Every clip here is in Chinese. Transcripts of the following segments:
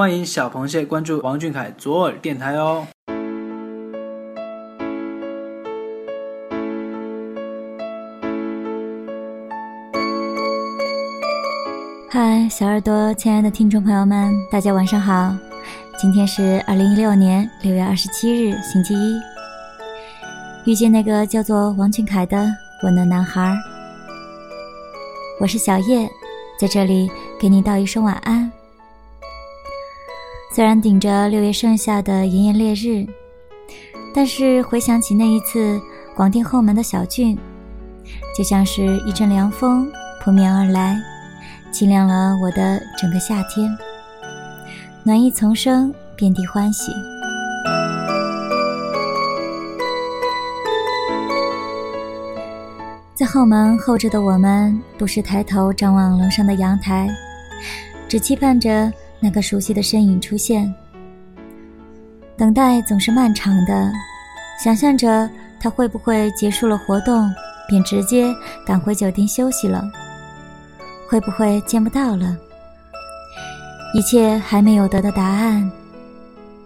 欢迎小螃蟹关注王俊凯左耳电台哦。嗨，小耳朵，亲爱的听众朋友们，大家晚上好。今天是二零一六年六月二十七日，星期一。遇见那个叫做王俊凯的温暖男孩，我是小叶，在这里给你道一声晚安。虽然顶着六月盛夏的炎炎烈日，但是回想起那一次广电后门的小俊，就像是一阵凉风扑面而来。清凉了我的整个夏天，暖意丛生，遍地欢喜。在后门候着的我们，不时抬头张望楼上的阳台，只期盼着那个熟悉的身影出现。等待总是漫长的，想象着他会不会结束了活动，便直接赶回酒店休息了。会不会见不到了？一切还没有得到答案。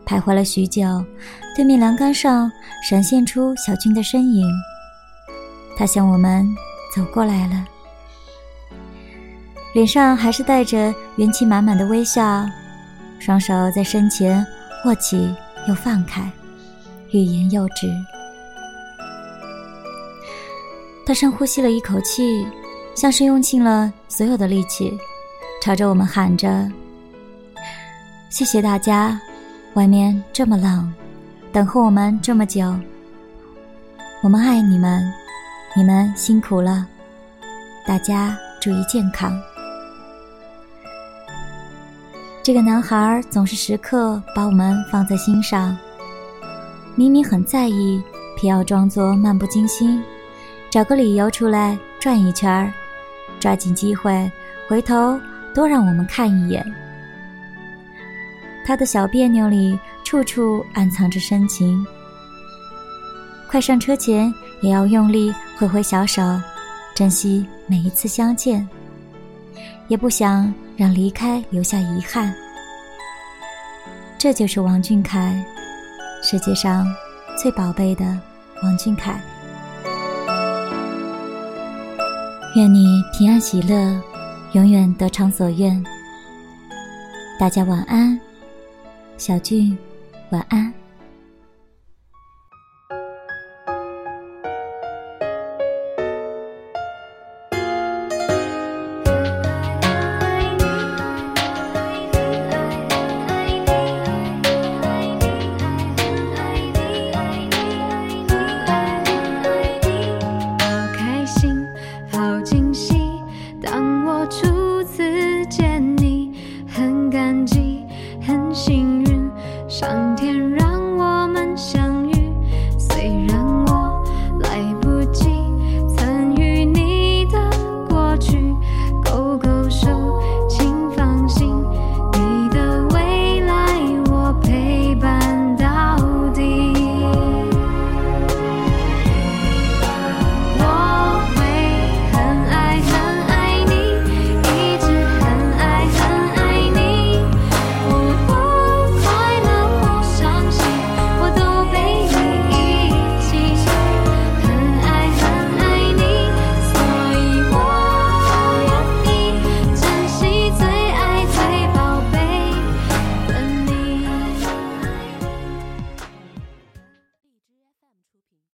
徘徊了许久，对面栏杆上闪现出小军的身影。他向我们走过来了，脸上还是带着元气满满的微笑，双手在身前握起又放开，欲言又止。他深呼吸了一口气。像是用尽了所有的力气，朝着我们喊着：“谢谢大家，外面这么冷，等候我们这么久。我们爱你们，你们辛苦了，大家注意健康。”这个男孩总是时刻把我们放在心上，明明很在意，偏要装作漫不经心，找个理由出来转一圈儿。抓紧机会，回头多让我们看一眼。他的小别扭里，处处暗藏着深情。快上车前，也要用力挥挥小手，珍惜每一次相见，也不想让离开留下遗憾。这就是王俊凯，世界上最宝贝的王俊凯。愿你平安喜乐，永远得偿所愿。大家晚安，小俊，晚安。